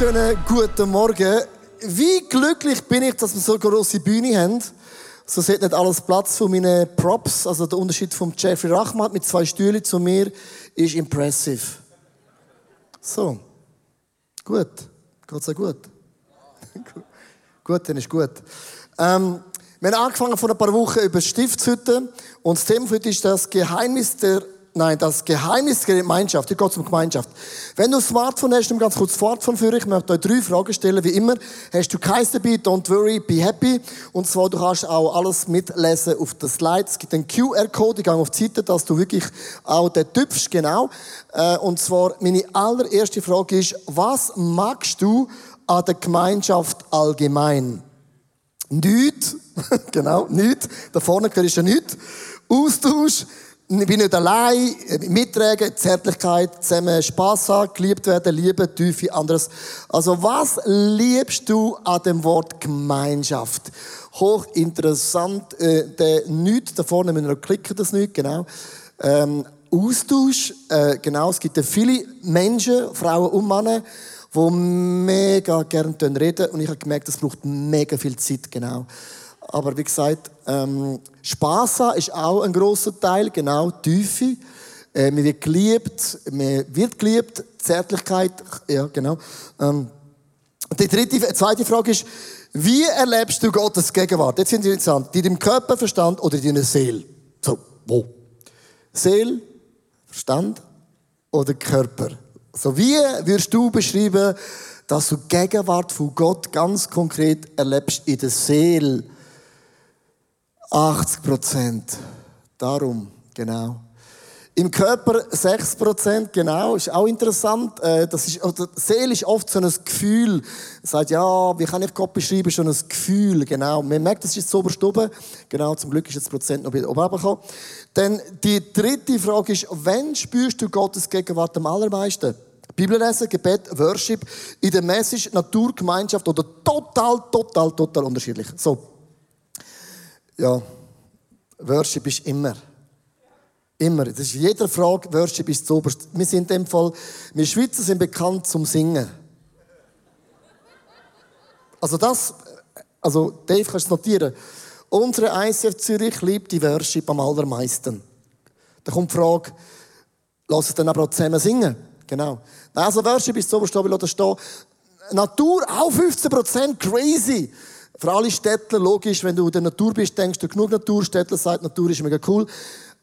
wunderschönen guten Morgen. Wie glücklich bin ich, dass wir so eine grosse Bühne haben. So sieht nicht alles Platz von meinen Props. Also der Unterschied vom Jeffrey Rachmat mit zwei Stühlen zu mir ist impressive. So. Gut. Geht's auch gut? gut, dann ist gut. Ähm, wir haben angefangen vor ein paar Wochen über Stiftshütte und das Thema dich ist das Geheimnis der Nein, das Geheimnis der Gemeinschaft. Hier geht es um Gemeinschaft. Wenn du ein Smartphone hast, nimm ganz kurz das Smartphone für Ich möchte euch drei Fragen stellen. Wie immer, hast du keins dabei, don't worry, be happy. Und zwar, du kannst auch alles mitlesen auf den Slide. Es gibt einen QR-Code, ich gehe auf die Seite, dass du wirklich auch den tüpfst, genau. Äh, und zwar, meine allererste Frage ist, was magst du an der Gemeinschaft allgemein? Nichts. genau, nichts. Da vorne gehört ja nichts. Austausch ich bin nicht allein, mittragen, Zärtlichkeit, zusammen Spass haben, geliebt werden, Liebe, Tiefe, anderes. Also was liebst du an dem Wort Gemeinschaft? Hochinteressant, äh, der Nichts, da vorne müssen wir klicken, das nicht, genau. Ähm, Austausch, äh, genau, es gibt viele Menschen, Frauen und Männer, die mega gerne reden und ich habe gemerkt, das braucht mega viel Zeit, genau. Aber wie gesagt, ähm, Spass haben ist auch ein großer Teil, genau, Tiefe. Äh, man wird geliebt, man wird geliebt, Zärtlichkeit, ja, genau. Ähm, die dritte, zweite Frage ist, wie erlebst du Gottes Gegenwart? Jetzt sind wir interessant. In deinem Körper, Verstand oder in deiner Seele? So, wo? Seele, Verstand oder Körper? So, wie würdest du beschreiben, dass du Gegenwart von Gott ganz konkret erlebst in der Seele? 80 Prozent. Darum, genau. Im Körper 6 Prozent, genau. Ist auch interessant. Äh, das ist, oder Seele ist oft so ein Gefühl. Sagt, ja, wie kann ich Gott beschreiben? Schon ein Gefühl, genau. Man merkt, das ist so oben. Genau, zum Glück ist jetzt Prozent noch wieder oben gekommen. Dann die dritte Frage ist, wann spürst du Gottes Gegenwart am allermeisten? Bibellesen, Gebet, Worship, in der Message, Naturgemeinschaft oder total, total, total unterschiedlich. So, ja, Worship ist immer. Immer. Das ist jeder Frage, Worship ist zuoberst. Wir sind in dem Fall, wir Schweizer sind bekannt zum Singen. Also das, also Dave, kannst du notieren. Unsere ICF Zürich liebt die Worship am allermeisten. Da kommt die Frage, lass es dann aber auch zusammen singen. Genau. Also Worship ist zuoberst, ich da stehen. Natur, auch 15%, crazy. Für alle Städtler, logisch, wenn du in der Natur bist, denkst du genug Natur. Städtler sagt, Natur ist mega cool.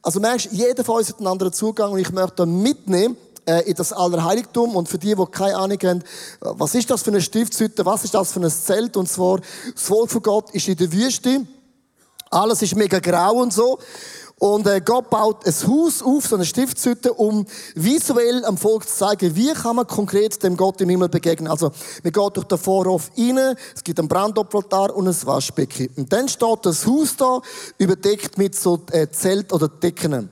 Also merkst, jeder von uns hat einen anderen Zugang und ich möchte mitnehmen, äh, in das Allerheiligtum. Und für die, die keine Ahnung haben, was ist das für eine Stiftshütte, was ist das für ein Zelt? Und zwar, das Volk von Gott ist in der Wüste. Alles ist mega grau und so. Und äh, Gott baut ein Haus auf, so eine Stiftshütte, um visuell am Volk zu zeigen, wie kann man konkret dem Gott im Himmel begegnen. Also, man geht durch den Vorhof rein, es gibt einen Brandopferaltar und ein Waschbecken. Und dann steht das Haus da, überdeckt mit so äh, Zelt oder Decken.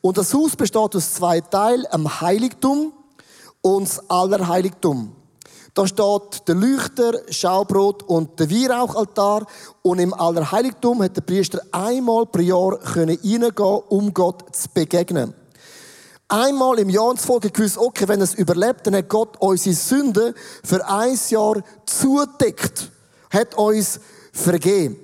Und das Haus besteht aus zwei Teilen, am Heiligtum und das Allerheiligtum. Da steht der Leuchter, Schaubrot und der Weihrauchaltar. Und im Allerheiligtum hat der Priester einmal pro Jahr reingehen um Gott zu begegnen. Einmal im Jahr Volk gewusst, okay, wenn es überlebt, dann hat Gott unsere Sünden für ein Jahr zudeckt. Hat uns vergeben.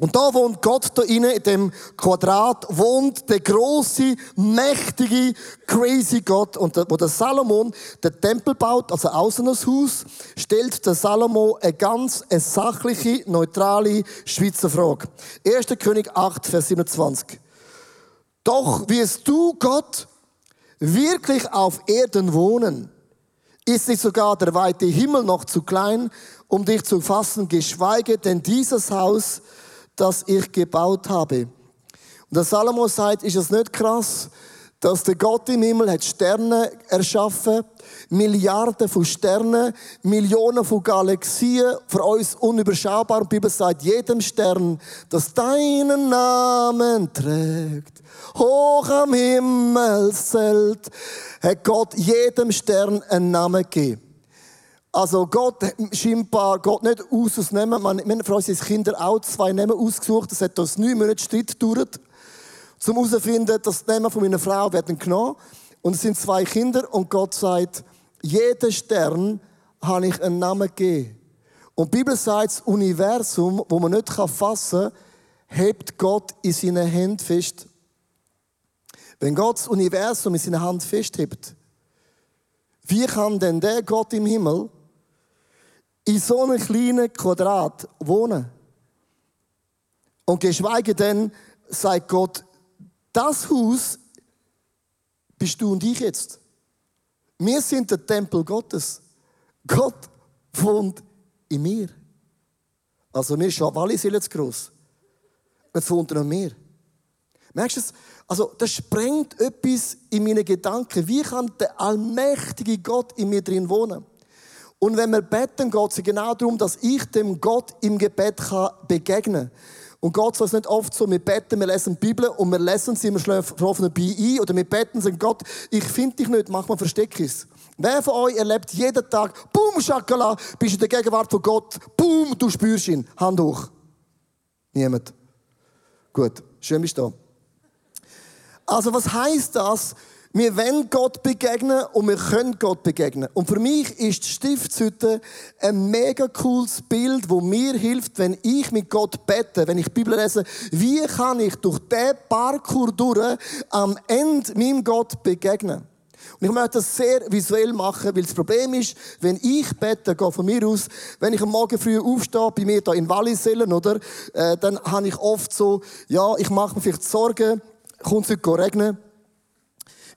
Und da wohnt Gott da innen in dem Quadrat, wohnt der große, mächtige, crazy Gott. Und wo der Salomon den Tempel baut, also außen das Haus, stellt der Salomo eine ganz eine sachliche, neutrale Schweizer Frage. 1. König 8, Vers 27. Doch wirst du, Gott, wirklich auf Erden wohnen? Ist nicht sogar der weite Himmel noch zu klein, um dich zu fassen, geschweige denn dieses Haus, das ich gebaut habe. Und der Salomo sagt, ist es nicht krass, dass der Gott im Himmel hat Sterne erschaffen, Milliarden von Sternen, Millionen von Galaxien, für uns unüberschaubar. Und die Bibel sagt, jedem Stern, das deinen Namen trägt, hoch am Himmelszelt, hat Gott jedem Stern einen Namen gegeben. Also Gott scheinbar Gott nicht aus aus Nehmen. Wir haben für unsere Kinder auch zwei Namen ausgesucht. Das hat uns neun Monate Streit gedauert, um herauszufinden, dass die Namen von meiner Frau werden genommen. Und es sind zwei Kinder und Gott sagt, jeder Stern habe ich einen Namen gegeben. Und die Bibel sagt, das Universum, wo man nicht fassen kann, hebt Gott in seinen Händen fest. Wenn Gott das Universum in seiner Hand festhebt, wie kann denn der Gott im Himmel in so einem kleinen Quadrat wohnen? Und geschweige denn sagt Gott, das Haus bist du und ich jetzt. Wir sind der Tempel Gottes. Gott wohnt in mir. Also wir schon alle sind jetzt gross. Jetzt wohnt er noch mehr. Merkst du es? Also, das sprengt etwas in meine Gedanken. Wie kann der allmächtige Gott in mir drin wohnen? Und wenn wir beten, geht es genau darum, dass ich dem Gott im Gebet kann begegnen kann. Und Gott sagt es nicht oft so, wir beten, wir lesen die Bibel und wir lesen sie, wir schlafen dabei ein oder wir beten sagen, Gott, ich finde dich nicht, mach mal Versteckis. Wer von euch erlebt jeden Tag, boom, Schakala, bist in der Gegenwart von Gott, boom, du spürst ihn, Hand hoch. Niemand. Gut, schön bist du da. Also was heißt das? Wir wollen Gott begegnen und wir können Gott begegnen. Und für mich ist die Stiftshütte ein mega cooles Bild, wo mir hilft, wenn ich mit Gott bete, wenn ich die Bibel lese, wie kann ich durch diesen Parkour durch am Ende meinem Gott begegnen. Und ich möchte das sehr visuell machen, weil das Problem ist, wenn ich bete, gehe von mir aus, wenn ich am Morgen früh aufstehe, bei mir da in Wallisellen, oder, äh, dann habe ich oft so, ja, ich mache mir vielleicht Sorgen, kommt es heute regnen?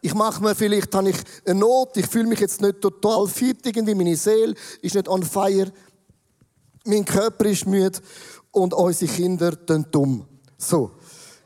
Ich mache mir vielleicht, habe ich eine Not, ich fühle mich jetzt nicht total fit, irgendwie meine Seele ist nicht on fire, mein Körper ist müde und unsere Kinder sind dumm. So.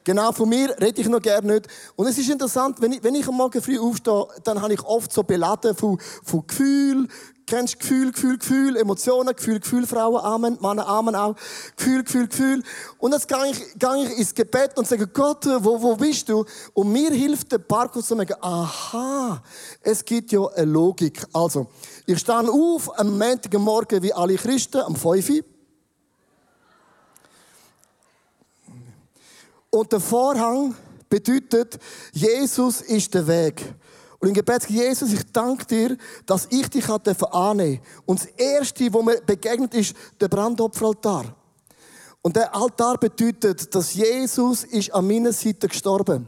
Genau von mir rede ich noch gerne nicht. Und es ist interessant, wenn ich, wenn ich am Morgen früh aufstehe, dann habe ich oft so beladen von, von Gefühl, Kennst Gefühl, Gefühl, Gefühl, Emotionen, Gefühl, Gefühl, Frauen, Amen, Männer, Amen auch. Gefühl, Gefühl, Gefühl. Und jetzt gehe ich, gehe ich ins Gebet und sage, Gott, wo, wo bist du? Und mir hilft der Parkus zu sagen, aha, es gibt ja eine Logik. Also, ich stehe auf am Montagmorgen wie alle Christen, am 5 Uhr. Und der Vorhang bedeutet, Jesus ist der Weg. Und im Gebet Jesus, ich danke dir, dass ich dich annehmen durfte. Und das Erste, wo mir begegnet, ist der Brandopferaltar. Und der Altar bedeutet, dass Jesus ist an meiner Seite gestorben.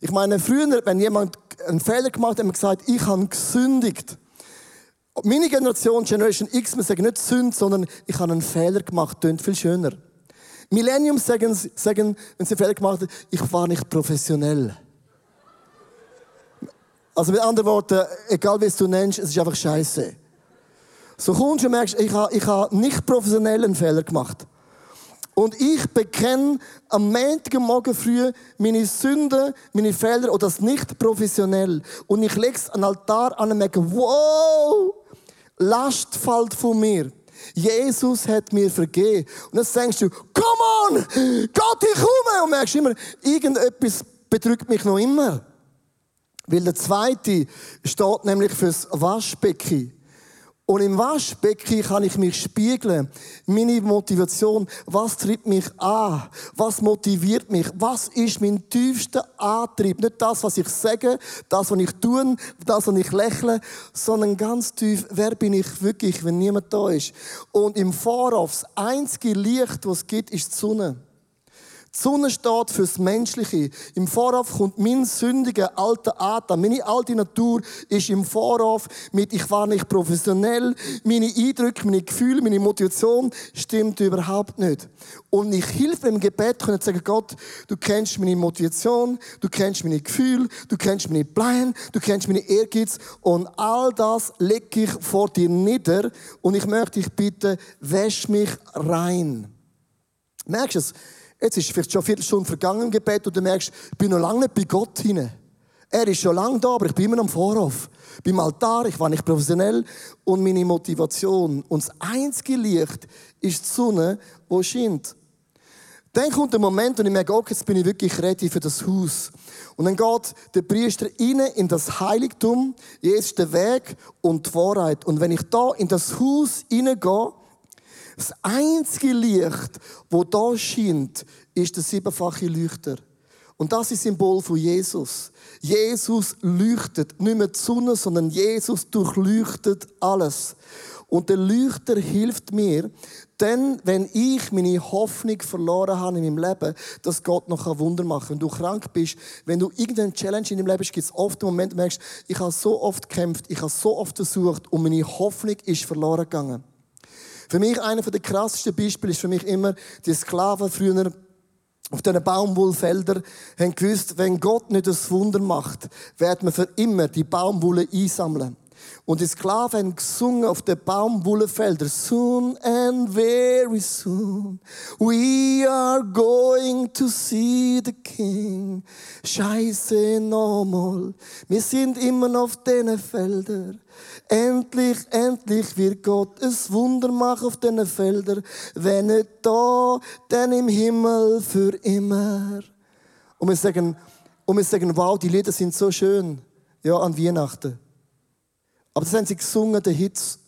Ich meine, früher, wenn jemand einen Fehler gemacht hat, hat man gesagt, ich habe gesündigt. Meine Generation, Generation X, wir sagen nicht Sünd, sondern ich habe einen Fehler gemacht, klingt viel schöner. Millennium sagen, sagen, wenn sie einen Fehler gemacht haben, ich war nicht professionell. Also mit anderen Worten, egal wie es du nennst, es ist einfach Scheiße. So kommst du und merkst, ich habe, ich habe nicht professionell einen Fehler gemacht. Und ich bekenne am Montagmorgen früh meine Sünden, meine Fehler und das nicht professionell. Und ich lege es an den Altar an und merke, wow, Last fällt von mir. Jesus hat mir vergeben. Und dann denkst du, come on, Gott, ich komme. Und merkst immer, irgendetwas bedrückt mich noch immer. Weil der zweite steht nämlich fürs Waschbecken. Und im Waschbecken kann ich mich spiegeln. Meine Motivation, was treibt mich an? Was motiviert mich? Was ist mein tiefster Antrieb? Nicht das, was ich sage, das, was ich tue, das, was ich lächle, sondern ganz tief, wer bin ich wirklich, wenn niemand da ist? Und im Vorauf, das einzige Licht, was es gibt, ist die Sonne. Die Sonne steht fürs Menschliche. Im Vorauf kommt mein sündiger alter Adam. Meine alte Natur ist im Vorauf mit, ich war nicht professionell. Meine Eindrücke, meine Gefühle, meine Motivation stimmt überhaupt nicht. Und ich hilfe im Gebet, können sagen, Gott, du kennst meine Motivation, du kennst meine Gefühle, du kennst meine Pläne, du kennst meine Ehrgeiz und all das lege ich vor dir nieder und ich möchte dich bitten, wäsch mich rein. Merkst du es? Jetzt ist vielleicht schon eine Viertelstunde vergangen im Gebet und du merkst, ich bin noch lange nicht bei Gott hinein. Er ist schon lange da, aber ich bin immer noch am Vorhof. Beim Altar, ich war nicht professionell und meine Motivation. Und das einzige Licht ist die Sonne, die scheint. Dann kommt der Moment, und ich merke, okay, jetzt bin ich wirklich ready für das Haus. Und dann geht der Priester rein in das Heiligtum. Jetzt der Weg und die Wahrheit. Und wenn ich da in das Haus hineingehe, das einzige Licht, wo da scheint, ist der siebenfache Leuchter. Und das ist Symbol von Jesus. Jesus leuchtet nicht mehr die Sonne, sondern Jesus durchleuchtet alles. Und der Leuchter hilft mir, denn wenn ich meine Hoffnung verloren habe in meinem Leben, dass Gott noch ein Wunder machen kann. Wenn du krank bist, wenn du irgendeine Challenge in deinem Leben hast, gibt es oft den Moment, wo du merkst, ich habe so oft gekämpft, ich habe so oft versucht und meine Hoffnung ist verloren gegangen. Für mich einer der krassesten Beispiele ist für mich immer die Sklaven früher auf diesen Baumwollfeldern haben gewusst, wenn Gott nicht das Wunder macht, wird man für immer die Baumwolle einsammeln. Und die Sklaven gesungen auf den Baumwollenfeldern. Soon and very soon we are going to see the King. Scheiße nochmal, wir sind immer noch auf diesen Feldern. Endlich, endlich wird Gott ein Wunder machen auf diesen Feldern. Wenn nicht da, dann im Himmel für immer. Und wir sagen, und wir sagen, wow, die Lieder sind so schön. Ja, an Weihnachten. Aber das haben sie gesungen, der Hitz.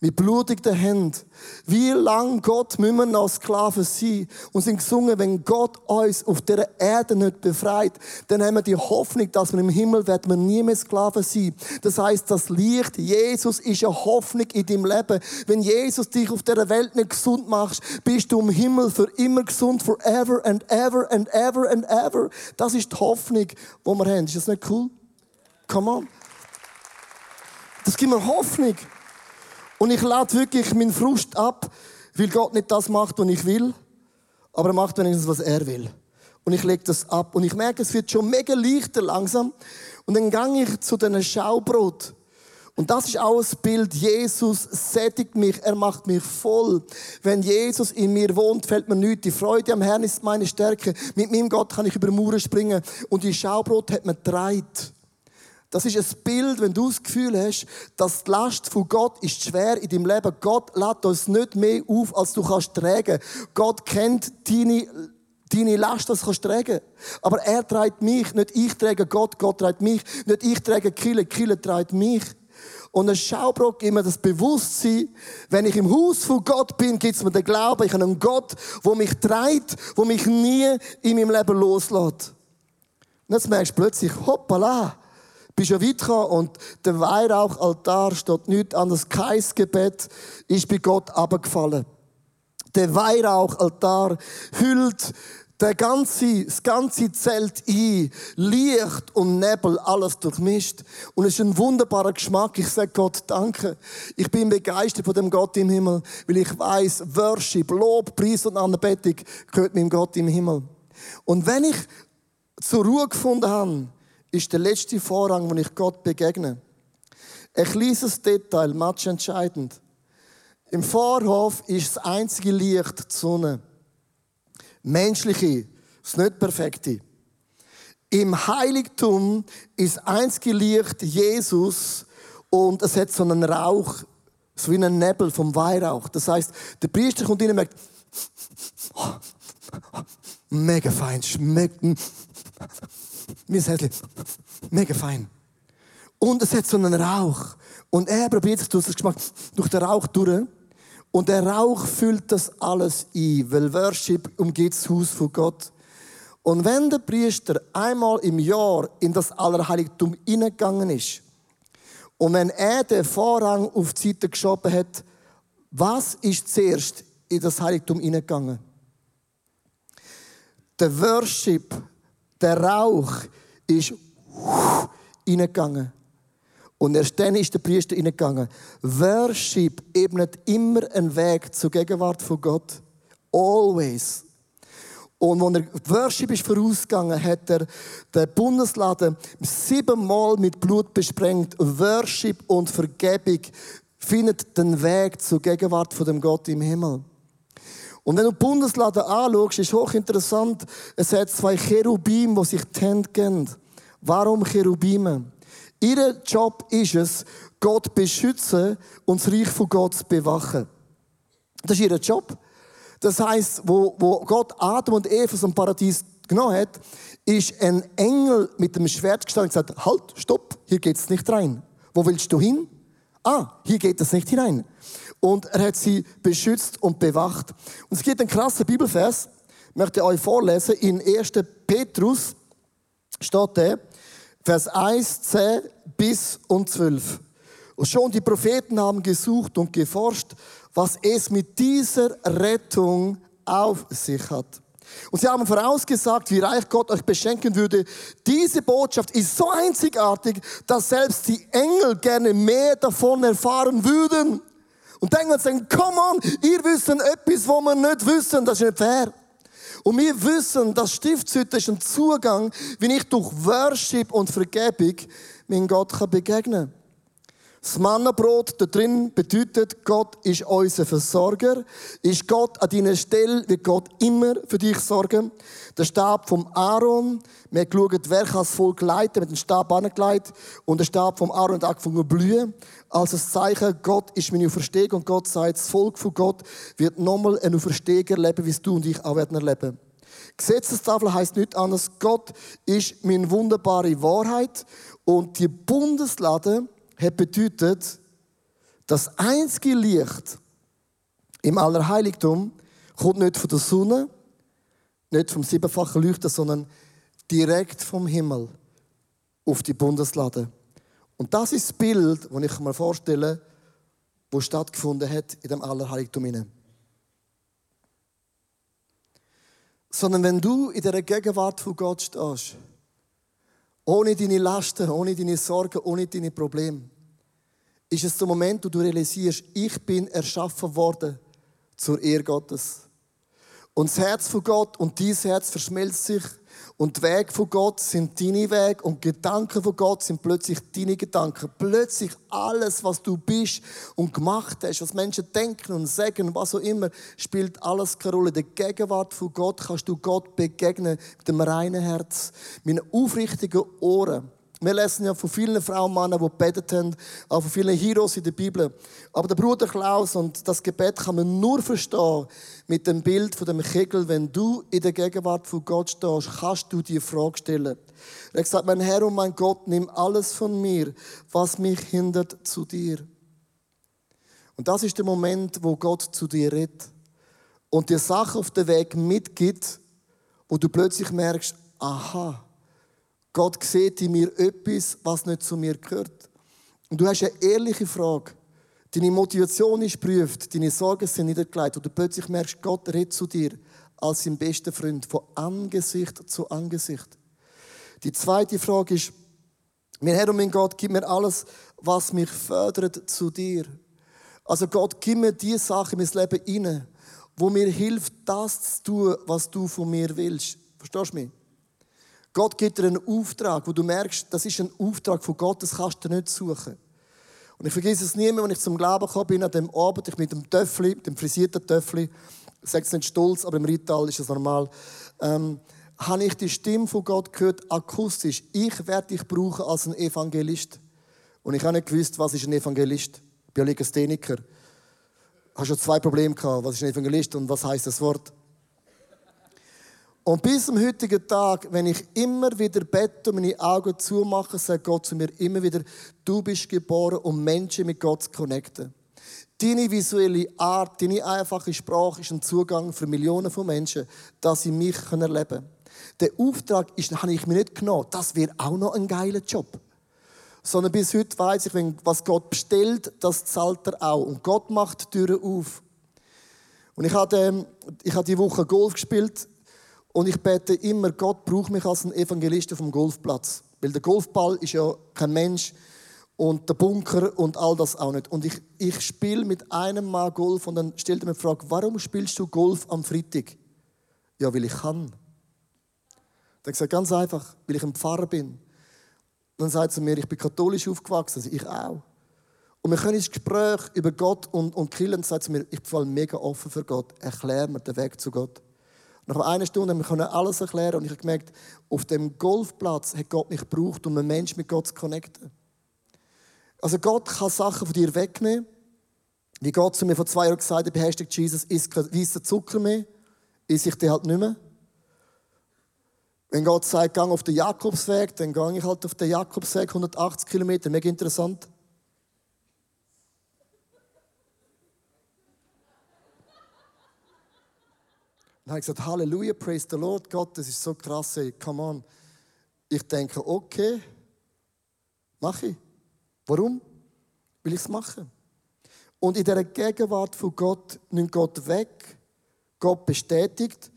Mit blutigen Händen. Wie lang Gott müssen wir noch Sklaven sein? Und sind gesungen, wenn Gott uns auf dieser Erde nicht befreit, dann haben wir die Hoffnung, dass wir im Himmel werden wir nie mehr Sklaven sein. Das heißt, das Licht, Jesus ist eine Hoffnung in deinem Leben. Wenn Jesus dich auf dieser Welt nicht gesund macht, bist du im Himmel für immer gesund, forever and ever and ever and ever. Das ist die Hoffnung, die wir haben. Ist das nicht cool? Come on. Das gibt mir Hoffnung. Und ich lade wirklich meinen Frust ab, weil Gott nicht das macht, was ich will, aber er macht wenigstens, was er will. Und ich lege das ab. Und ich merke, es wird schon mega leichter langsam. Und dann gehe ich zu diesen Schaubrot. Und das ist auch ein Bild. Jesus sättigt mich, er macht mich voll. Wenn Jesus in mir wohnt, fällt mir nichts. Die Freude am Herrn ist meine Stärke. Mit meinem Gott kann ich über Mauern springen. Und die Schaubrot hat mir dreit. Das ist ein Bild, wenn du das Gefühl hast, dass die Last von Gott ist schwer in deinem Leben. Gott lädt uns nicht mehr auf, als du kannst tragen. Gott kennt deine deine Last, das kannst du tragen. Aber er trägt mich, nicht ich trage Gott, Gott trägt mich, nicht ich trage Kille, Kille trägt mich. Und ein Schaubrot gibt mir das Bewusstsein, wenn ich im Haus von Gott bin, gibt es mir den Glauben, ich habe einen Gott, der mich trägt, der mich nie in meinem Leben loslässt. Und jetzt merkst du plötzlich, hoppala, bist ja weit gekommen und der Weihrauchaltar steht nichts anderes. Kein Gebet ist bei Gott abgefallen. Der Weihrauchaltar hüllt der ganze, das ganze Zelt ein. Licht und Nebel, alles durchmischt. Und es ist ein wunderbarer Geschmack. Ich sage Gott Danke. Ich bin begeistert von dem Gott im Himmel, weil ich weiß, Worship, Lob, Preis und Anbetung gehört meinem Gott im Himmel. Und wenn ich zur Ruhe gefunden habe, ist der letzte Vorrang, wo ich Gott begegne. Ein kleines Detail, match entscheidend. Im Vorhof ist das einzige Licht die Sonne. Menschliche, das nicht perfekte. Im Heiligtum ist das einzige Licht Jesus und es hat so einen Rauch, so wie einen Nebel vom Weihrauch. Das heißt, der Priester kommt rein und merkt, oh, mega fein, schmeckt, mein Häschen. Mega fein. Und es hat so einen Rauch. Und er probiert sich durch den Geschmack, durch den Rauch durch. Und der Rauch füllt das alles ein, weil Worship umgeht das Haus von Gott. Und wenn der Priester einmal im Jahr in das Allerheiligtum hineingegangen ist, und wenn er den Vorhang auf die Seite geschoben hat, was ist zuerst in das Heiligtum hineingegangen? Der Worship, der Rauch ist reingegangen. Und erst dann ist der Priester reingegangen. Worship ebnet immer einen Weg zur Gegenwart von Gott. Always. Und als er Worship ist vorausgegangen, hat er den Bundesladen siebenmal mit Blut besprengt. Worship und Vergebung findet den Weg zur Gegenwart von dem Gott im Himmel. Und wenn du die Bundeslade anschaust, ist hochinteressant, es hat zwei Cherubim, die sich die Hände geben. Warum Cherubime? Ihr Job ist es, Gott beschützen und das Reich von Gott zu bewachen. Das ist ihr Job. Das heißt, wo, wo Gott Adam und Eva vom Paradies genommen hat, ist ein Engel mit dem Schwert gestanden und gesagt, halt, stopp, hier geht's nicht rein. Wo willst du hin? Ah, hier geht es nicht hinein. Und er hat sie beschützt und bewacht. Und es gibt einen krassen Bibelvers, ich euch vorlesen, in 1. Petrus steht der, Vers 1, 10 bis und 12. Und schon die Propheten haben gesucht und geforscht, was es mit dieser Rettung auf sich hat. Und sie haben vorausgesagt, wie reich Gott euch beschenken würde. Diese Botschaft ist so einzigartig, dass selbst die Engel gerne mehr davon erfahren würden. Und denken und sagen, come on, ihr wisst etwas, wo wir nicht wissen, das ist nicht fair. Und wir wissen, dass Stiftshütte ist ein Zugang, wie ich durch Worship und Vergebung meinen Gott begegnen kann. Das Mannenbrot da drin bedeutet, Gott ist unser Versorger. Ist Gott an deiner Stelle, wird Gott immer für dich sorgen. Der Stab vom Aaron, wir haben geschaut, wer kann das Volk leiten, mit dem Stab angelegt. Und der Stab vom Aaron hat angefangen zu blühen. Als ein Zeichen, Gott ist meine Auferstehung und Gott sagt, das Volk von Gott wird nochmal einen Auferstehung erleben, wie es du und ich auch werden erleben. Gesetzestafel heißt nichts anderes. Gott ist meine wunderbare Wahrheit. Und die Bundeslade, hat bedeutet, das einzige Licht im Allerheiligtum kommt nicht von der Sonne, nicht vom siebenfachen Leuchten, sondern direkt vom Himmel auf die Bundeslade. Und das ist das Bild, das ich mir vorstelle, wo stattgefunden hat in dem Allerheiligtum. Sondern wenn du in der Gegenwart von Gott stehst, ohne deine Lasten, ohne deine Sorgen, ohne deine Probleme, ist es der Moment, wo du realisierst, ich bin erschaffen worden zur Ehre Gottes. Und das Herz von Gott und dein Herz verschmelzt sich und die Wege von Gott sind deine Wege und Gedanken von Gott sind plötzlich deine Gedanken. Plötzlich alles, was du bist und gemacht hast, was Menschen denken und sagen, was auch immer, spielt alles keine Rolle. In der Gegenwart von Gott kannst du Gott begegnen mit dem reinen Herz, mit aufrichtigen Ohren. Wir lesen ja von vielen Frauen und Männern, die gebetet haben, auch von vielen Heroes in der Bibel. Aber der Bruder Klaus und das Gebet kann man nur verstehen mit dem Bild von dem Kegel. Wenn du in der Gegenwart von Gott stehst, kannst du die Frage stellen. Er hat gesagt, mein Herr und mein Gott, nimm alles von mir, was mich hindert zu dir. Und das ist der Moment, wo Gott zu dir redet und dir Sachen auf den Weg mitgibt, wo du plötzlich merkst, aha, Gott sieht in mir etwas, was nicht zu mir gehört. Und du hast eine ehrliche Frage. Deine Motivation ist prüft, deine Sorgen sind niedergelegt und du plötzlich merkst, Gott redet zu dir als sein bester Freund, von Angesicht zu Angesicht. Die zweite Frage ist, mein Herr und mein Gott, gib mir alles, was mich fördert zu dir. Also Gott, gib mir die Sachen in mein Leben rein, wo mir hilft, das zu tun, was du von mir willst. Verstehst du mich? Gott gibt dir einen Auftrag, wo du merkst, das ist ein Auftrag von Gott, das kannst du nicht suchen. Und ich vergesse es nie mehr, wenn ich zum Glauben gekommen bin, an dem Abend, ich mit dem Töffli, dem frisierten Töffli, ich sage es nicht stolz, aber im Rital ist es normal, ähm, habe ich die Stimme von Gott gehört, akustisch. Ich werde dich brauchen als ein Evangelist. Und ich habe nicht gewusst, was ist ein Evangelist. Ich bin ja Legastheniker. Ich habe schon zwei Probleme gehabt. Was ist ein Evangelist und was heißt das Wort? Und bis zum heutigen Tag, wenn ich immer wieder bete und meine Augen zumache, sagt Gott zu mir immer wieder, du bist geboren, um Menschen mit Gott zu connecten. Deine visuelle Art, deine einfache Sprache ist ein Zugang für Millionen von Menschen, dass sie mich erleben können. Der Auftrag ist, habe ich mir nicht genommen. Das wäre auch noch ein geiler Job. Sondern bis heute weiß ich, wenn, was Gott bestellt, das zahlt er auch. Und Gott macht die Türen auf. Und ich hatte, ich hatte die Woche Golf gespielt und ich bete immer, Gott braucht mich als ein Evangelist vom Golfplatz. Weil der Golfball ist ja kein Mensch und der Bunker und all das auch nicht. Und ich, ich spiele mit einem Mal Golf und dann stellt er mir die Frage, warum spielst du Golf am Freitag? Ja, weil ich kann. Dann sagt ganz einfach, weil ich ein Pfarrer bin. Dann sagt er mir, ich bin katholisch aufgewachsen, also ich auch. Und wir können ins Gespräch über Gott und, und Killen, sagt mir, ich bin mega offen für Gott. Erklär mir den Weg zu Gott. Nach einer Stunde haben wir alles erklären und ich habe gemerkt, auf dem Golfplatz hat Gott mich gebraucht, um einen Menschen mit Gott zu connecten. Also Gott kann Sachen von dir wegnehmen. Wie Gott zu mir vor zwei Jahren gesagt hat, beherrscht Jesus, isst kein weißer Zucker mehr, isst ich den halt nicht mehr. Wenn Gott sagt, gang auf den Jakobsweg, dann gehe ich halt auf den Jakobsweg, 180 Kilometer, mega interessant. Habe ich gesagt, Halleluja, praise the Lord, Gott, das ist so krass, ey, come on. Ich denke, okay, mache ich. Warum? will ich es machen. Und in dieser Gegenwart von Gott nimmt Gott weg, Gott bestätigt.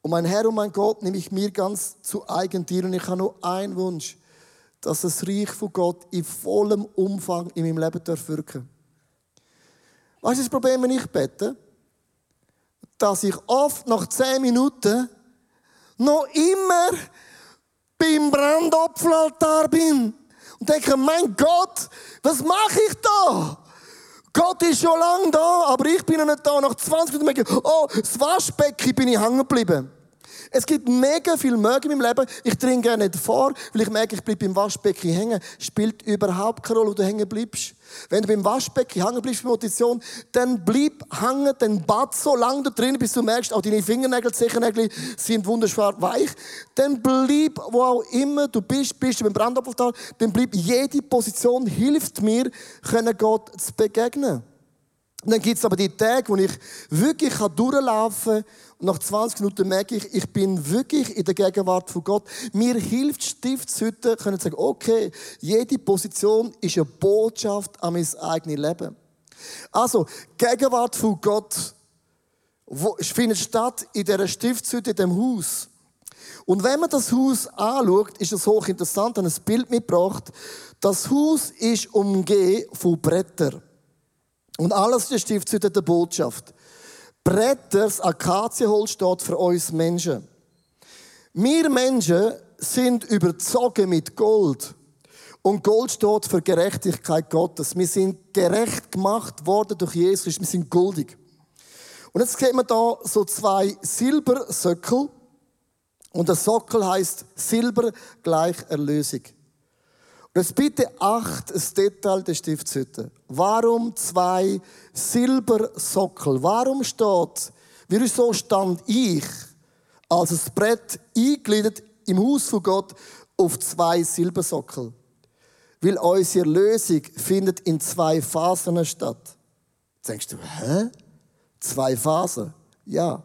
Und mein Herr und mein Gott nehme ich mir ganz zu eigen dir. Und ich habe nur einen Wunsch, dass das Reich von Gott in vollem Umfang in meinem Leben wirken darf. Was ist das Problem, wenn ich bete? Dass ich oft nach zehn Minuten noch immer beim Brandopferaltar bin und denke, mein Gott, was mache ich da? Gott ist schon lange da, aber ich bin noch nicht da. Nach 20 Minuten merke ich, oh, das Waschbecken bin ich hängen geblieben. Es gibt mega viel Mögen in meinem Leben. Ich trinke gerne nicht vor, weil ich merke, ich bleibe beim Waschbecken hängen. Spielt überhaupt keine Rolle, wo du hängen bleibst. Wenn du beim Waschbecken hängen bleibst, bei Motivation, dann bleib hängen, dann bad so lange da drin, bis du merkst, auch deine Fingernägel, Zechennägel sind wunderschwarz weich. Dann bleib, wo auch immer du bist, bist du beim Brandopfertal, dann bleib, jede Position hilft mir, können Gott zu begegnen. Und dann gibt's aber die Tage, wo ich wirklich durchlaufen kann und nach 20 Minuten merke ich, ich bin wirklich in der Gegenwart von Gott. Mir hilft Stiftshütte, können sagen, okay, jede Position ist eine Botschaft an mein eigenes Leben. Also, Gegenwart von Gott findet statt in dieser Stiftshütte, in dem Haus. Und wenn man das Haus anschaut, ist es hochinteressant, ich habe ein Bild mitgebracht. Das Haus ist umgeben von Brettern. Und alles der Stiftshütte eine Botschaft. Bretter, das Akazienholz steht für uns Menschen. Wir Menschen sind überzogen mit Gold. Und Gold steht für Gerechtigkeit Gottes. Wir sind gerecht gemacht worden durch Jesus. Wir sind goldig. Und jetzt sehen wir da so zwei Silbersöckel. Und der Sockel heißt Silber gleich Erlösung. Und jetzt bitte acht das Detail der Stiftshütte. Warum zwei Silbersockel? Warum steht, wie so stand ich, als das Brett eingegliedert im Haus von Gott, auf zwei Silbersockel? Weil unsere Lösung findet in zwei Phasen statt. Jetzt denkst du, hä? Zwei Phasen? Ja.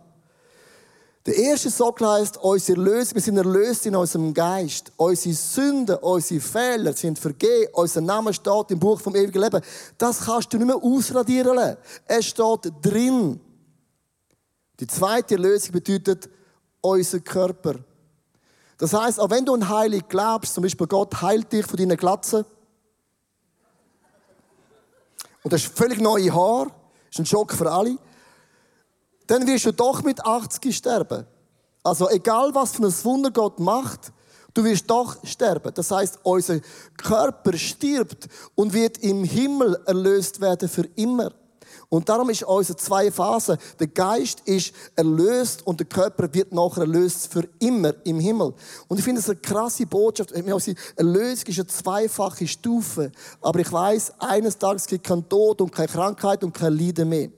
Der erste Sockel heißt, unsere Lösung, wir sind erlöst in unserem Geist. Unsere Sünden, unsere Fehler sind vergeben. Unser Name steht im Buch vom ewigen Leben. Das kannst du nicht mehr ausradieren. Es steht drin. Die zweite Lösung bedeutet unser Körper. Das heißt, auch wenn du an Heilig glaubst, zum Beispiel Gott heilt dich von deinen Glatzen, und das ist völlig neue Haar, ist ein Schock für alle dann wirst du doch mit 80 sterben. Also egal, was für ein Wunder Gott macht, du wirst doch sterben. Das heißt, unser Körper stirbt und wird im Himmel erlöst werden für immer. Und darum ist unsere zwei Phasen. Der Geist ist erlöst und der Körper wird nachher erlöst für immer im Himmel. Und ich finde es eine krasse Botschaft. Erlösung ist eine zweifache Stufe. Aber ich weiß, eines Tages gibt es keinen Tod und keine Krankheit und kein Leiden mehr.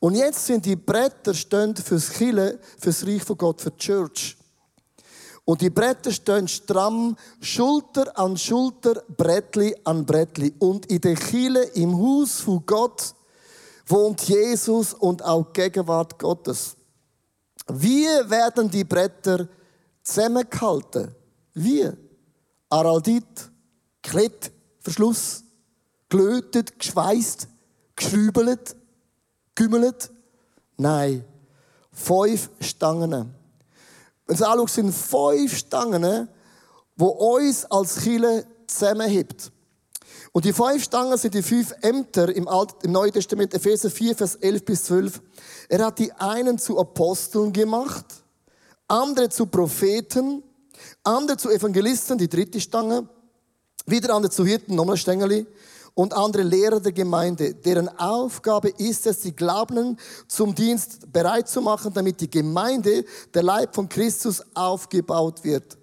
Und jetzt sind die Bretter stehen fürs Chile, fürs Reich von Gott, für die Church. Und die Bretter stehen stramm, Schulter an Schulter, Brettli an Brettli. Und in der Chile, im Haus von Gott, wohnt Jesus und auch Gegenwart Gottes. Wie werden die Bretter zusammengehalten? Wie? Araldit, Klett, Verschluss, gelötet, geschweißt, geschrübelt, gekümmelt? Nein. Fünf Stangen. Wenn Sie anschauen, sind fünf Stangen, die uns als Chile zusammenhebt. Und die fünf Stangen sind die fünf Ämter im, Alt, im Neuen Testament, Epheser 4, Vers 11 bis 12. Er hat die einen zu Aposteln gemacht, andere zu Propheten, andere zu Evangelisten, die dritte Stange, wieder andere zu Hirten, nochmal Stängeli, und andere Lehrer der Gemeinde, deren Aufgabe ist es, die Glaubenden zum Dienst bereit zu machen, damit die Gemeinde, der Leib von Christus, aufgebaut wird.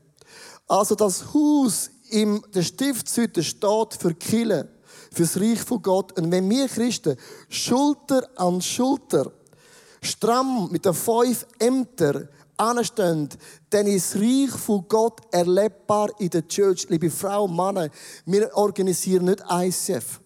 Also das Haus im der Stiftshütte steht für Kille, fürs Reich von Gott. Und wenn wir Christen Schulter an Schulter stramm mit den fünf Ämtern anstehen, dann ist das Reich von Gott erlebbar in der Church. Liebe Frau, Mann, wir organisieren nicht ICF.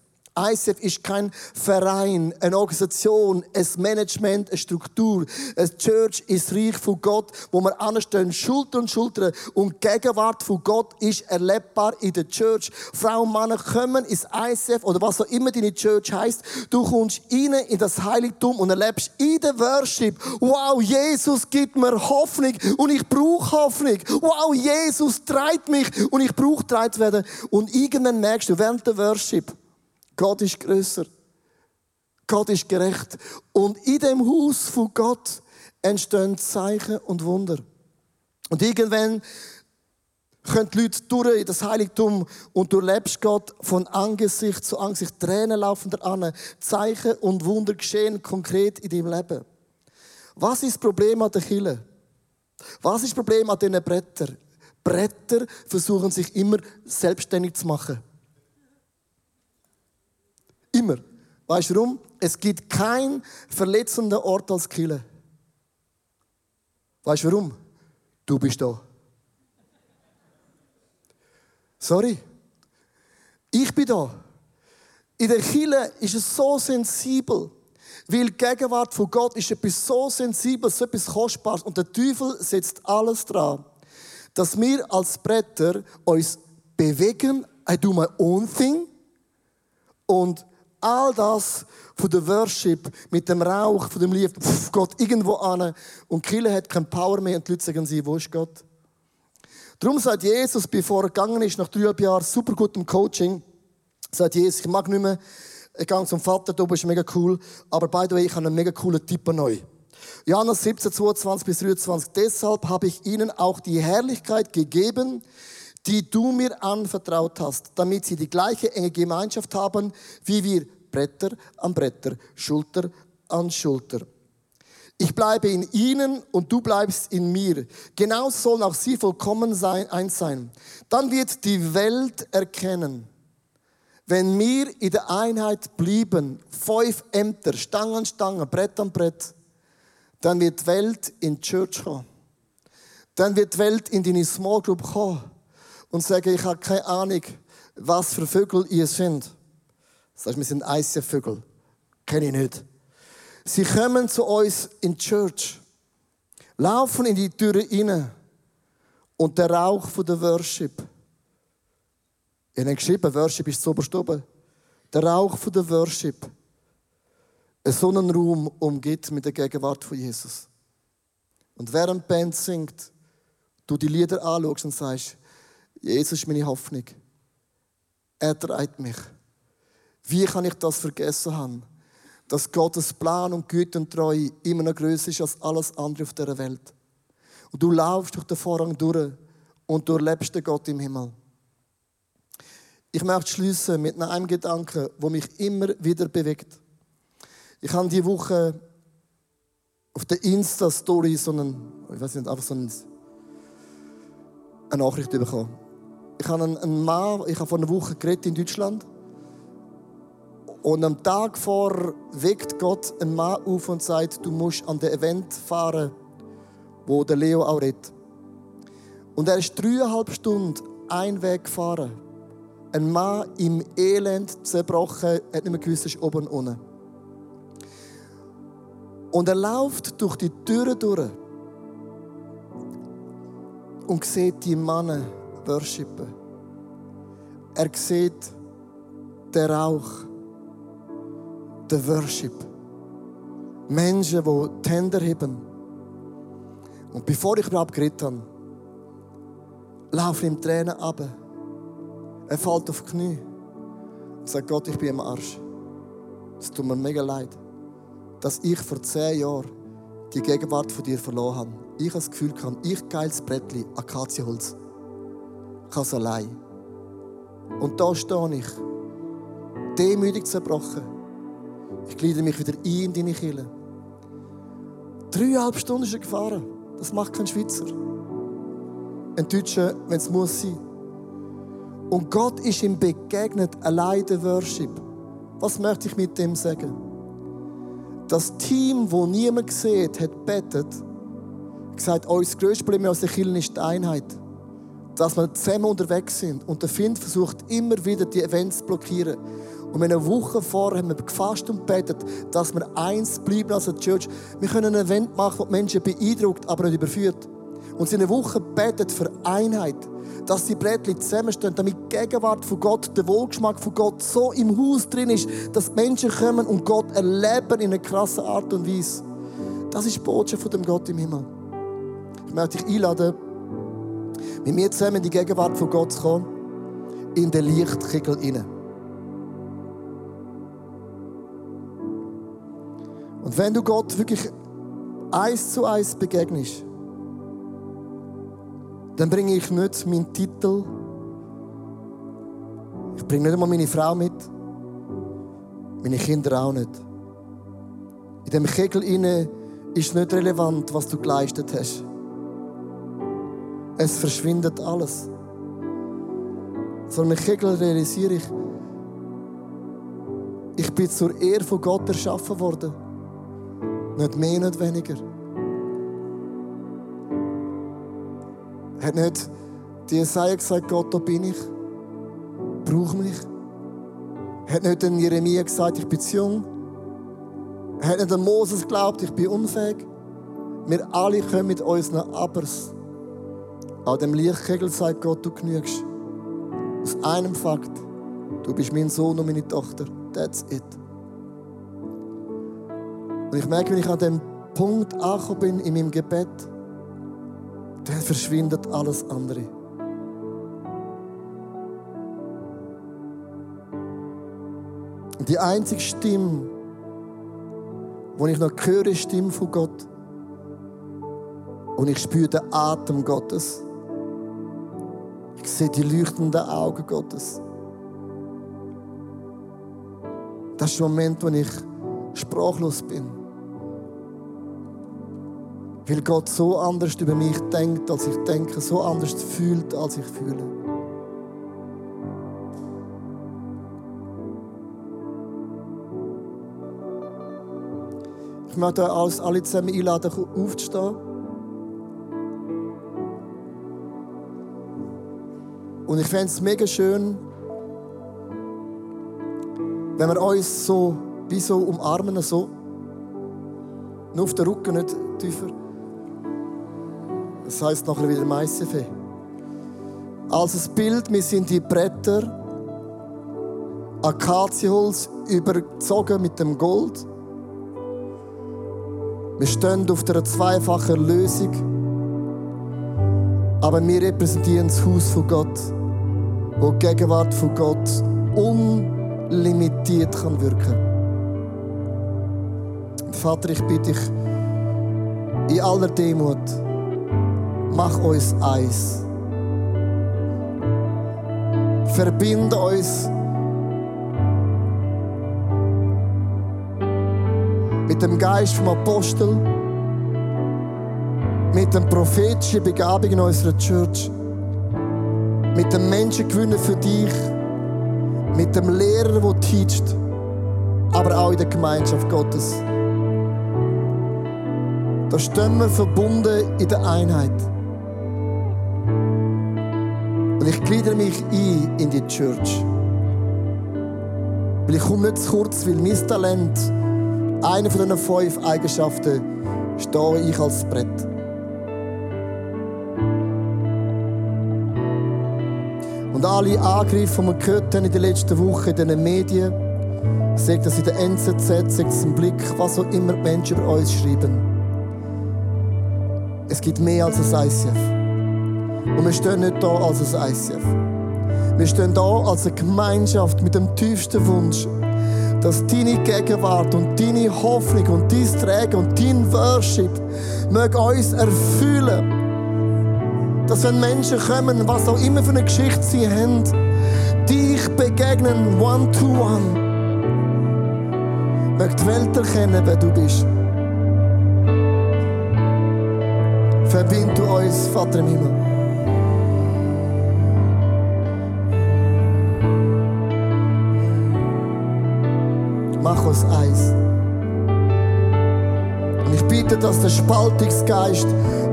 ICF ist kein Verein, eine Organisation, ein Management, eine Struktur. Eine Church ist Reich von Gott, wo wir anstehen, Schulter und Schulter. Und die Gegenwart von Gott ist erlebbar in der Church. Frauen und Männer kommen ins ICF oder was auch immer deine Church heißt. Du kommst rein in das Heiligtum und erlebst in der Worship, wow, Jesus gibt mir Hoffnung und ich brauche Hoffnung. Wow, Jesus treibt mich und ich brauche treibt werden. Und irgendwann merkst du während der Worship, Gott ist größer. Gott ist gerecht. Und in dem Haus von Gott entstehen Zeichen und Wunder. Und irgendwann können die Leute durch in das Heiligtum und du lebst Gott von Angesicht zu Angesicht. Tränen laufen da an. Zeichen und Wunder geschehen konkret in deinem Leben. Was ist das Problem an der Kille? Was ist das Problem an diesen Brettern? Bretter versuchen sich immer selbstständig zu machen. Immer. Weißt du warum? Es gibt keinen verletzenden Ort als Kille. Weißt du warum? Du bist da. Sorry. Ich bin da. In der Kille ist es so sensibel, weil die Gegenwart von Gott ist etwas so sensibel, so etwas Kostbares und der Teufel setzt alles dran, dass wir als Bretter uns bewegen, I do my own thing und all das von der Worship, mit dem Rauch, von dem Lied, Gott irgendwo an und Kille hat keine Power mehr und die Leute sagen sie, wo ist Gott? Darum sagt Jesus, bevor er gegangen ist, nach dreieinhalb Jahren super gutem Coaching, sagt Jesus, ich mag nicht mehr, ich gehe zum Vater, du bist mega cool, aber by the way, ich habe einen mega coolen Tipp an euch. Johannes 17, 22 bis 23. Deshalb habe ich ihnen auch die Herrlichkeit gegeben, die du mir anvertraut hast, damit sie die gleiche enge Gemeinschaft haben, wie wir Bretter an Bretter, Schulter an Schulter. Ich bleibe in ihnen und du bleibst in mir. Genauso sollen auch sie vollkommen sein, eins sein. Dann wird die Welt erkennen, wenn wir in der Einheit blieben, fünf Ämter, Stange an Stange, Brett an Brett, dann wird die Welt in die Church kommen. Dann wird die Welt in deine Small Group kommen und sagen, ich habe keine Ahnung, was für Vögel ihr sind. Sagst, wir sind Eisvögel. Kenne ich nicht. Sie kommen zu uns in die Church, laufen in die Türe rein und der Rauch von der Worship. Ich habe geschrieben, Worship ist so oben. Der Rauch von der Worship. Ein Sonnenraum umgibt mit der Gegenwart von Jesus. Und während die Band singt, du die Lieder anschaust und sagst, Jesus ist meine Hoffnung. Er treibt mich. Wie kann ich das vergessen haben? Dass Gottes Plan und Güte und Treue immer noch größer ist als alles andere auf dieser Welt. Und du laufst durch den Vorhang durch und du erlebst den Gott im Himmel. Ich möchte schließen mit einem Gedanken, wo mich immer wieder bewegt. Ich habe diese Woche auf der Insta-Story so einen, ich weiß nicht, einfach so einen, eine Nachricht bekommen. Ich habe einen Mann, ich habe vor einer Woche geredet in Deutschland. Und am Tag vor weckt Gott einen Mann auf und sagt, du musst an den Event fahren, wo der Leo auch redet. Und er ist dreieinhalb Stunden ein Weg gefahren. Ein Mann im Elend zerbrochen, hat nicht mehr gewusst, ist oben und unten. Und er läuft durch die Türen durch und sieht die Männer worshipen. Er sieht den Rauch, den Worship. Menschen, die die Hände heben. Und bevor ich überhaupt geredet habe, laufen ihm Tränen ab. Er fällt auf die Knie und sagt, Gott, ich bin am Arsch. Es tut mir mega leid, dass ich vor zehn Jahren die Gegenwart von dir verloren habe. Ich habe das Gefühl, ich geiles Brettli, Akazienholz, kann es allein. Und da stehe ich, demütig zerbrochen. Ich gliede mich wieder ein in deine Kille. Dreieinhalb Stunden ist er gefahren. Das macht kein Schweizer. Ein Deutscher, wenn es muss sein. Und Gott ist ihm begegnet, allein der Worship. Was möchte ich mit dem sagen? Das Team, wo niemand sieht, hat betet, gesagt, oh, das größte Problem aus der Kirche ist die Einheit. Dass wir zusammen unterwegs sind. Und der Find versucht immer wieder, die Events zu blockieren. Und eine Woche vorher haben wir gefasst und betet, dass wir eins bleiben als Church. Wir können ein Event machen, das Menschen beeindruckt, aber nicht überführt. Und sie eine Woche betet für Einheit. Dass die Brettchen zusammenstehen, damit die Gegenwart von Gott, der Wohlgeschmack von Gott so im Haus drin ist, dass die Menschen kommen und Gott erleben in einer krassen Art und Weise. Das ist die Botschaft von dem Gott im Himmel. Ich möchte dich einladen, mit mir zusammen in die Gegenwart von Gott zu kommen, in den Lichtkegel hinein. Und wenn du Gott wirklich eins zu eins begegnest, dann bringe ich nicht meinen Titel, ich bringe nicht einmal meine Frau mit, meine Kinder auch nicht. In dem Kegel inne ist nicht relevant, was du geleistet hast. Es verschwindet alles. Sondern Kegel realisiere ich, ich bin zur Ehre von Gott erschaffen worden. Nicht mehr, nicht weniger. Hat nicht die Jesaja gesagt, Gott, da bin ich, brauch mich? Hat nicht den Jeremia gesagt, ich bin zu jung? Hat nicht der Moses geglaubt, ich bin unfähig? Wir alle kommen mit unseren Abers. An dem Lichtkegel sagt Gott, du genügst. Aus einem Fakt. Du bist mein Sohn und meine Tochter. That's it. Und ich merke, wenn ich an dem Punkt angekommen bin in meinem Gebet, dann verschwindet alles andere. Die einzige Stimme, wo ich noch höre, ist die Stimme von Gott. Und ich spüre den Atem Gottes. Sehe die leuchtenden Augen Gottes. Das ist der Moment, wo ich sprachlos bin. Weil Gott so anders über mich denkt, als ich denke, so anders fühlt, als ich fühle. Ich möchte euch alle zusammen einladen, aufzustehen. Und ich fände es mega schön, wenn wir uns so wie so umarmen, so. Nur auf den Rücken, nicht tiefer. Das heißt nachher wieder Maisefee. Als ein Bild, wir sind die Bretter, Akazienholz überzogen mit dem Gold. Wir stehen auf der zweifachen Lösung. Aber wir repräsentieren das Haus von Gott, wo die Gegenwart von Gott unlimitiert kann wirken. Vater, ich bitte dich in aller Demut, mach uns eins. Verbinde uns mit dem Geist vom Apostel, mit dem prophetischen Begabung in unserer Church, mit dem Menschengewinn für dich, mit dem Lehrer, der teacht, aber auch in der Gemeinschaft Gottes. Da stehen wir verbunden in der Einheit. Und ich gliedere mich ein in die Church. Weil ich komme nicht zu kurz, weil mein Talent, eine von diesen fünf Eigenschaften, stehe ich als Brett. Und alle Angriffe, die wir gehört haben in den letzten Wochen in den Medien, sagt das in der NZZ, sagt es im Blick, was auch immer die Menschen über uns schreiben. Es gibt mehr als ein ICF. Und wir stehen nicht da als ein ICF. Wir stehen da als eine Gemeinschaft mit dem tiefsten Wunsch, dass deine Gegenwart und deine Hoffnung und dein Trägen und dein Worship uns erfüllen. Dass wenn Menschen kommen, was auch immer für eine Geschichte sie haben, dich begegnen, one to one, möge die Welt erkennen, wer du bist. Verbind du uns, Vater im Himmel. mach uns eins. Bitte, dass der Spaltungsgeist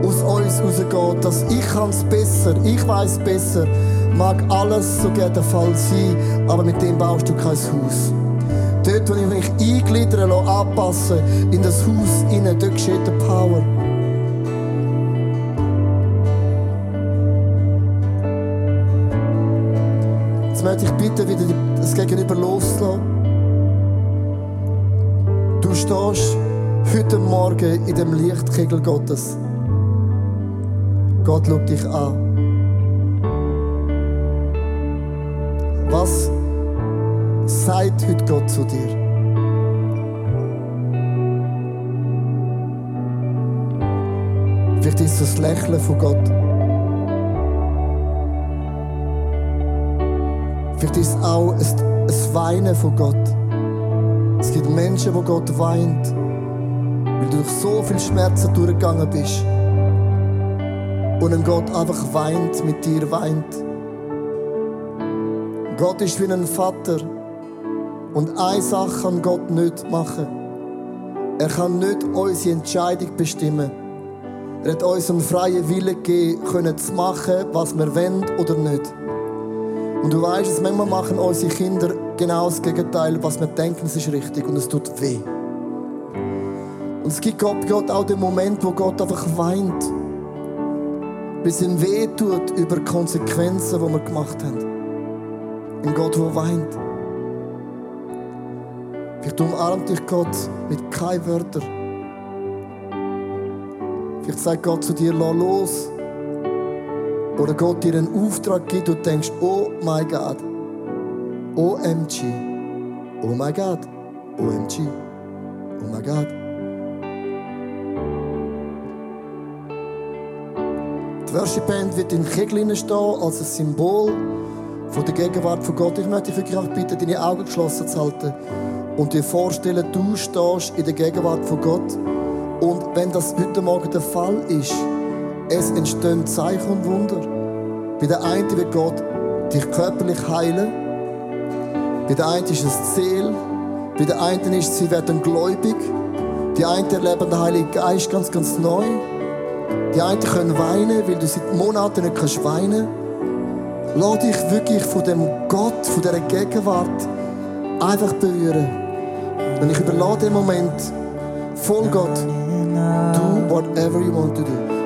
aus uns rausgeht, dass ich es besser, ich weiß besser, mag alles so gerne der Fall sein, aber mit dem baust du kein Haus. Dort, wo ich mich eingliedern lasse, anpassen, in das Haus innen, dort geschieht der Power. Jetzt möchte ich bitten, wieder das Gegenüber loszulassen. Du stehst heute Morgen in dem Lichtkegel Gottes. Gott schaut dich an. Was sagt heute Gott zu dir? Vielleicht ist es das Lächeln von Gott. Vielleicht ist es auch ein Weinen von Gott. Es gibt Menschen, wo Gott weint, weil du durch so viel Schmerzen durchgegangen bist. Und ein Gott einfach weint, mit dir weint. Gott ist wie ein Vater. Und eine Sache kann Gott nicht machen. Er kann nicht unsere Entscheidung bestimmen. Er hat uns einen freien Willen gegeben, können zu machen, was wir wollen oder nicht. Und du weißt manchmal machen unsere Kinder genau das Gegenteil, was wir denken, es ist richtig und es tut weh. Und es gibt Gott auch den Moment, wo Gott einfach weint. Bis ihm weh tut über Konsequenzen, die wir gemacht haben. Ein Gott, der weint. Vielleicht umarmt dich Gott mit keinen Wörtern. Vielleicht sagt Gott zu dir, lass los. Oder Gott dir einen Auftrag gibt und denkst, oh mein Gott, OMG, oh mein Gott, OMG, oh mein Gott. Die Worship Band wird in Kegeln stehen als ein Symbol von der Gegenwart von Gott. Ich möchte dich wirklich bitten, deine Augen geschlossen zu halten und dir vorstellen, du stehst in der Gegenwart von Gott. Und wenn das heute Morgen der Fall ist, es entstehen Zeichen und Wunder. Bei der einen wird Gott dich körperlich heilen. Bei der einen ist es Ziel. Bei der einen ist, sie werden gläubig. Die einen erleben den Heiligen Geist ganz, ganz neu. Die einen können weinen, weil du seit Monaten nicht kannst weinen Lass dich wirklich von dem Gott, von dieser Gegenwart einfach berühren. Und ich überlade den Moment voll Gott. Do whatever you want to do.